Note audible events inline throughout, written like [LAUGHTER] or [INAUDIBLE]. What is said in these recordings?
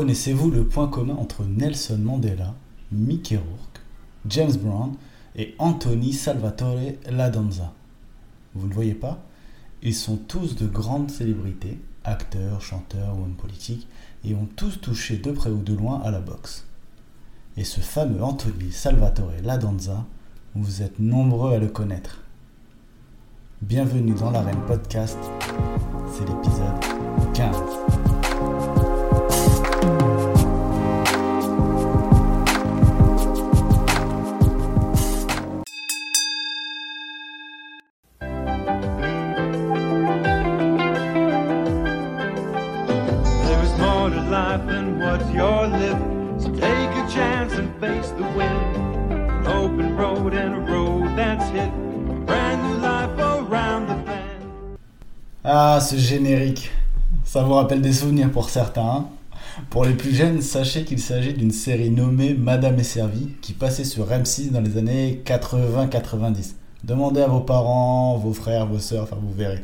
Connaissez-vous le point commun entre Nelson Mandela, Mickey Rourke, James Brown et Anthony Salvatore Ladanza Vous ne voyez pas? Ils sont tous de grandes célébrités, acteurs, chanteurs ou hommes politiques, et ont tous touché de près ou de loin à la boxe. Et ce fameux Anthony Salvatore Ladanza, vous êtes nombreux à le connaître. Bienvenue dans l'arène podcast, c'est l'épisode 15. Ah, ce générique. Ça vous rappelle des souvenirs pour certains. hein. Pour les plus jeunes, sachez qu'il s'agit d'une série nommée Madame est servie qui passait sur M6 dans les années 80-90. Demandez à vos parents, vos frères, vos sœurs, enfin vous verrez.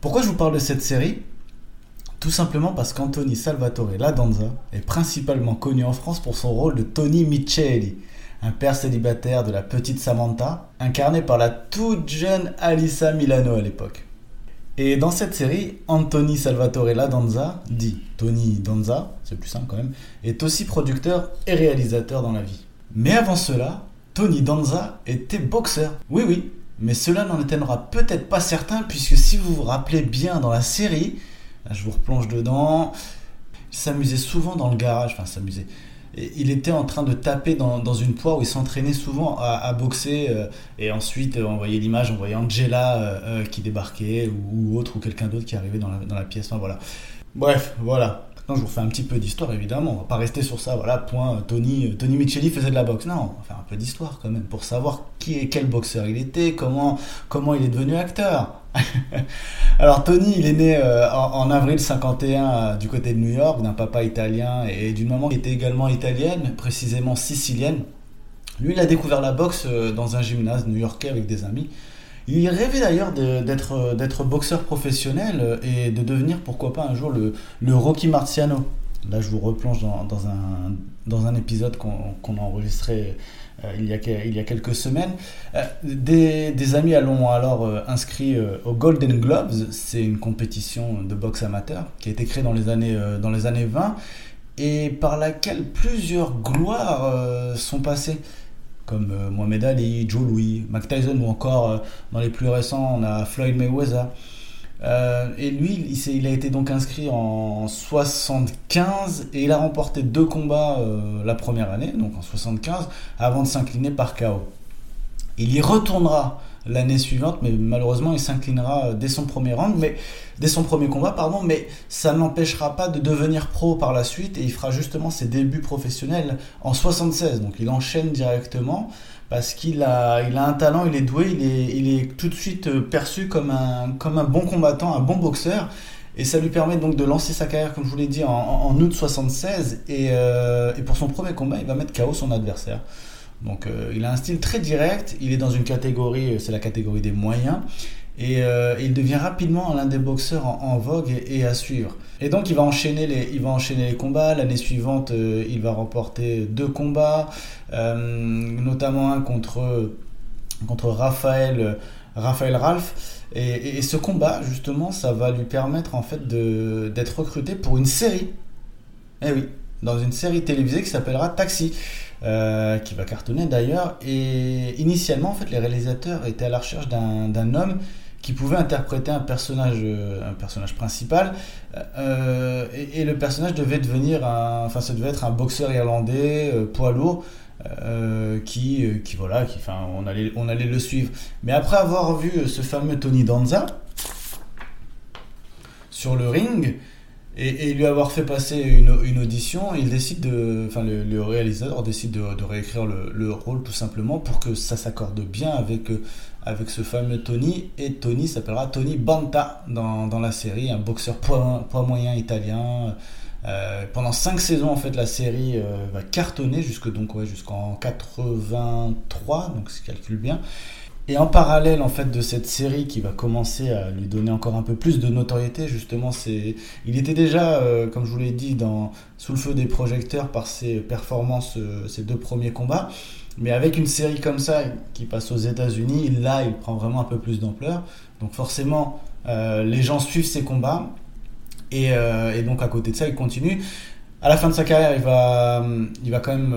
Pourquoi je vous parle de cette série? Tout simplement parce qu'Anthony Salvatore Ladanza est principalement connu en France pour son rôle de Tony Micheli, un père célibataire de la petite Samantha, incarné par la toute jeune Alissa Milano à l'époque. Et dans cette série, Anthony Salvatore Ladanza, dit Tony Danza, c'est plus simple quand même, est aussi producteur et réalisateur dans la vie. Mais avant cela, Tony Danza était boxeur. Oui, oui, mais cela n'en étonnera peut-être pas certains, puisque si vous vous rappelez bien dans la série, je vous replonge dedans, il s'amusait souvent dans le garage, enfin s'amusait. Il était en train de taper dans, une poire où il s'entraînait souvent à, boxer euh, et ensuite euh, on voyait l'image, on voyait Angela euh, qui débarquait ou, autre ou quelqu'un d'autre qui arrivait dans la, pièce. Enfin voilà. Bref, voilà. Maintenant, je vous refais un petit peu d'histoire évidemment. On va pas rester sur ça. Voilà, point. Tony, Tony Micheli faisait de la boxe. Non, on va faire un peu d'histoire quand même pour savoir qui est quel boxeur il était, comment il est devenu acteur. [LAUGHS] Alors Tony, il est né euh, en, avril 51 euh, du côté de New York, d'un papa italien et d'une maman qui était également italienne, précisément sicilienne. Lui, il a découvert la boxe euh, dans un gymnase new-yorkais avec des amis. Il rêvait d'ailleurs d'être boxeur professionnel et de devenir, pourquoi pas, un jour le, le Rocky Marciano. Là, je vous replonge dans, un, dans un épisode qu'on a enregistré euh, il, y a, il y a quelques semaines. Euh, des, amis l'ont alors euh, inscrit euh, au Golden Gloves. C'est une compétition de boxe amateur qui a été créée dans les années, dans les années 20 et par laquelle plusieurs gloires sont passées comme Mohamed Ali, Joe Louis, Mike Tyson ou encore dans les plus récents on a Floyd Mayweather. Euh, et lui, il, a été donc inscrit en 75 et il a remporté deux combats euh, la première année, donc en 75, avant de s'incliner par KO. Il y retournera l'année suivante, mais malheureusement il s'inclinera euh, dès son premier round, mais dès son premier combat, pardon, mais ça n'empêchera pas de devenir pro par la suite et il fera justement ses débuts professionnels en 76. Donc il enchaîne directement parce qu'il a, un talent, il est doué, il est, tout de suite euh, perçu comme un, bon combattant, un bon boxeur. Et ça lui permet donc de lancer sa carrière, comme je vous l'ai dit, en, août 76. Et, euh, et pour son premier combat, il va mettre KO son adversaire. Donc euh, il a un style très direct, il est dans une catégorie, c'est la catégorie des moyens, et euh, il devient rapidement l'un des boxeurs en, vogue et, à suivre. Et donc il va enchaîner les, il va enchaîner les combats. L'année suivante, euh, il va remporter deux combats, euh, notamment un contre contre Raphaël, Raphaël Ralph. Et, ce combat, justement, ça va lui permettre en fait d'être recruté pour une série. Eh oui, dans une série télévisée qui s'appellera Taxi, qui va cartonner d'ailleurs. Et initialement, en fait, les réalisateurs étaient à la recherche d'un homme qui pouvait interpréter un personnage, euh, un personnage principal. Euh, et, le personnage devait devenir un, enfin, ça devait être un boxeur irlandais, euh, lourd, euh, qui, qui voilà, qui, enfin, on allait, on allait le suivre. Mais après avoir vu ce fameux Tony Danza sur le ring et, lui avoir fait passer une, audition, il décide de, enfin, le, réalisateur décide de, réécrire le, le rôle tout simplement pour que ça s'accorde bien avec euh, avec ce fameux Tony et Tony s'appellera Tony Banta dans, dans la série, un boxeur poids, poids moyen italien. Euh, pendant 5 saisons en fait la série euh, va cartonner jusque ouais, jusqu'en 83 donc si je calcule bien Et en parallèle en fait de cette série qui va commencer à lui donner encore un peu plus de notoriété, justement, c'est, il était déjà, euh, comme je vous l'ai dit, dans sous le feu des projecteurs par ses performances, euh, ses deux premiers combats. Mais avec une série comme ça qui passe aux États-Unis, là, il prend vraiment un peu plus d'ampleur. Donc forcément, euh, les gens suivent ses combats. Et, et, donc à côté de ça, il continue. À la fin de sa carrière, il va, il va quand même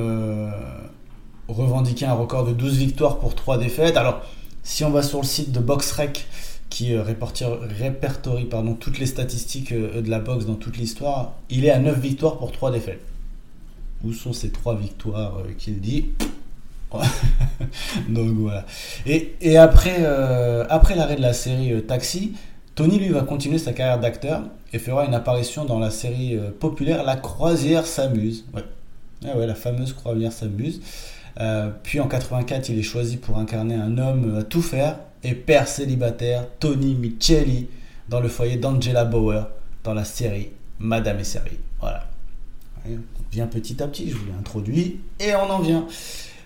revendiquer un record de 12 victoires pour 3 défaites. Alors, si on va sur le site de BoxRec, qui euh, répertorie toutes les statistiques euh, de la boxe dans toute l'histoire, il est à 9 victoires pour 3 défaites. Où sont ces 3 victoires euh, qu'il dit [LAUGHS] Donc voilà. Et, après, l'arrêt de la série Taxi, Tony lui va continuer sa carrière d'acteur et fera une apparition dans la série populaire La Croisière s'amuse. Ouais. Ah ouais, la fameuse Croisière s'amuse. Euh, puis en 84, il est choisi pour incarner un homme à tout faire et père célibataire, Tony Micheli, dans le foyer d'Angela Bauer, dans la série Madame est servie. Voilà. On vient petit à petit, je vous l'ai introduit, et on en vient.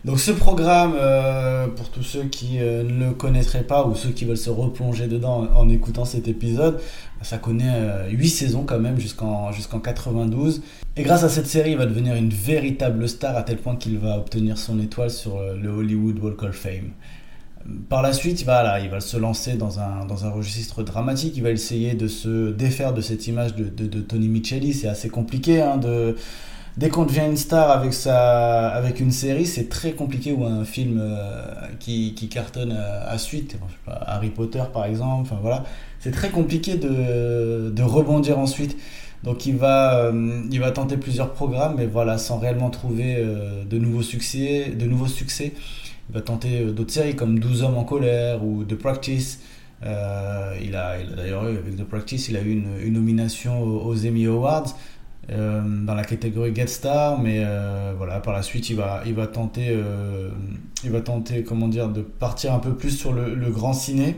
Donc ce programme, euh, pour tous ceux qui euh, ne le connaîtraient pas ou ceux qui veulent se replonger dedans en, écoutant cet épisode, ça connaît 8 euh, saisons quand même jusqu'en jusqu'en 92. Et grâce à cette série, il va devenir une véritable star à tel point qu'il va obtenir son étoile sur le Hollywood Walk of Fame. Par la suite, il va, il va se lancer dans un, dans un registre dramatique, il va essayer de se défaire de cette image de, de, Tony Micheli. C'est assez compliqué hein, de dès qu'on devient une star avec, sa, avec une série, c'est très compliqué ou un film euh, qui, qui, cartonne à, suite. Harry Potter par exemple, enfin voilà. C'est très compliqué de, de, rebondir ensuite. Donc il va, euh, il va tenter plusieurs programmes, mais voilà, sans réellement trouver euh, de, nouveaux succès, de nouveaux succès. Il va tenter d'autres séries comme 12 hommes en colère ou The Practice. il a, a d'ailleurs eu, avec The Practice, il a eu une nomination aux Emmy Awards. Euh, dans la catégorie Get Star, mais euh, voilà, par la suite, il va, il va tenter, euh, il va tenter, comment dire, de partir un peu plus sur le, grand ciné.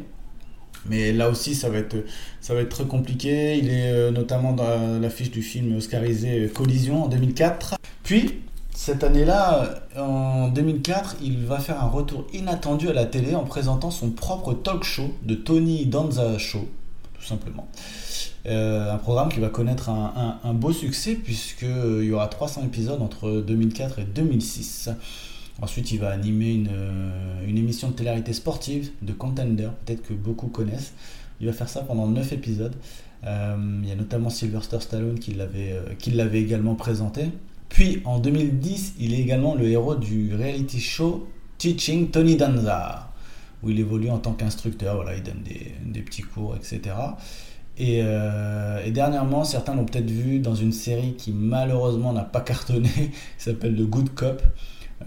Mais là aussi, ça va être, ça va être très compliqué. Il est notamment dans l'affiche du film oscarisé Collision en 2004. Puis, cette année-là, en 2004, il va faire un retour inattendu à la télé en présentant son propre talk show de Tony Danza Show, tout simplement. Euh, un programme qui va connaître un, beau succès puisqu'il euh, y aura 300 épisodes entre 2004 et 2006. Ensuite, il va animer une, euh, émission de télé sportive de Contender, peut-être que beaucoup connaissent. Il va faire ça pendant 9 épisodes. il y a notamment Sylvester Stallone qui l'avait également présenté. Puis en 2010, il est également le héros du reality show Teaching Tony Danza, où il évolue en tant qu'instructeur. Voilà, il donne des, petits cours, etc. Euh, et, dernièrement, certains l'ont peut-être vu dans une série qui malheureusement n'a pas [LAUGHS] cartonné, qui s'appelle The Good Cop.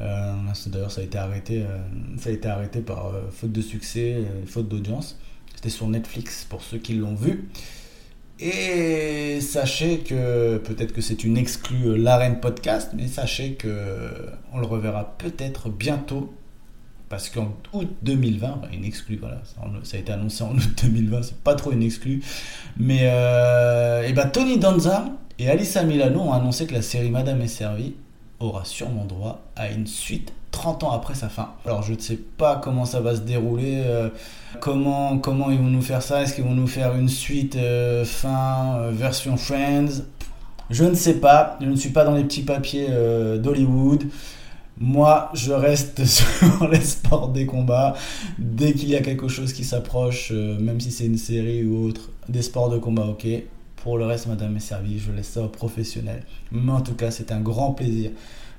Euh, d'ailleurs, ça a été arrêté, euh, ça a été arrêté par faute de succès, faute d'audience. C'était sur Netflix pour ceux qui l'ont vu. Et sachez que peut-être que c'est une exclue l'arène podcast, mais sachez que on le reverra peut-être bientôt parce qu'en août 2020, une exclue, voilà, ça, a été annoncé en août 2020, c'est pas trop une exclue, mais euh, et ben Tony Danza et Alissa Milano ont annoncé que la série Madame est servie aura sûrement droit à une suite 30 ans après sa fin. Alors je ne sais pas comment ça va se dérouler, euh, comment, comment ils vont nous faire ça, est-ce qu'ils vont nous faire une suite euh, fin version Friends? Je ne sais pas, je ne suis pas dans les petits papiers d'Hollywood. Moi, je reste [LAUGHS] sur les sports des combats. Dès qu'il y a quelque chose qui s'approche, euh, même si c'est une série ou autre, des sports de combat, ok. Pour le reste, madame est servie, je laisse ça aux professionnels. Mais en tout cas, c'est un grand plaisir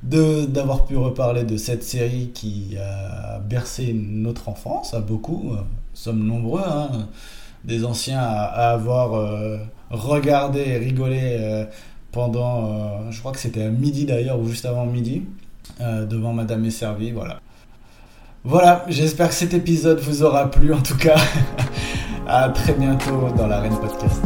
d'avoir pu reparler de cette série qui a bercé notre enfance à beaucoup. Nous sommes nombreux, hein, des anciens à, avoir euh, regardé et rigolé euh, pendant, je crois que c'était à midi d'ailleurs, ou juste avant midi. Euh, devant Madame est servie, voilà. Voilà, j'espère que cet épisode vous aura plu en tout cas. [LAUGHS] à très bientôt dans l'arène podcast.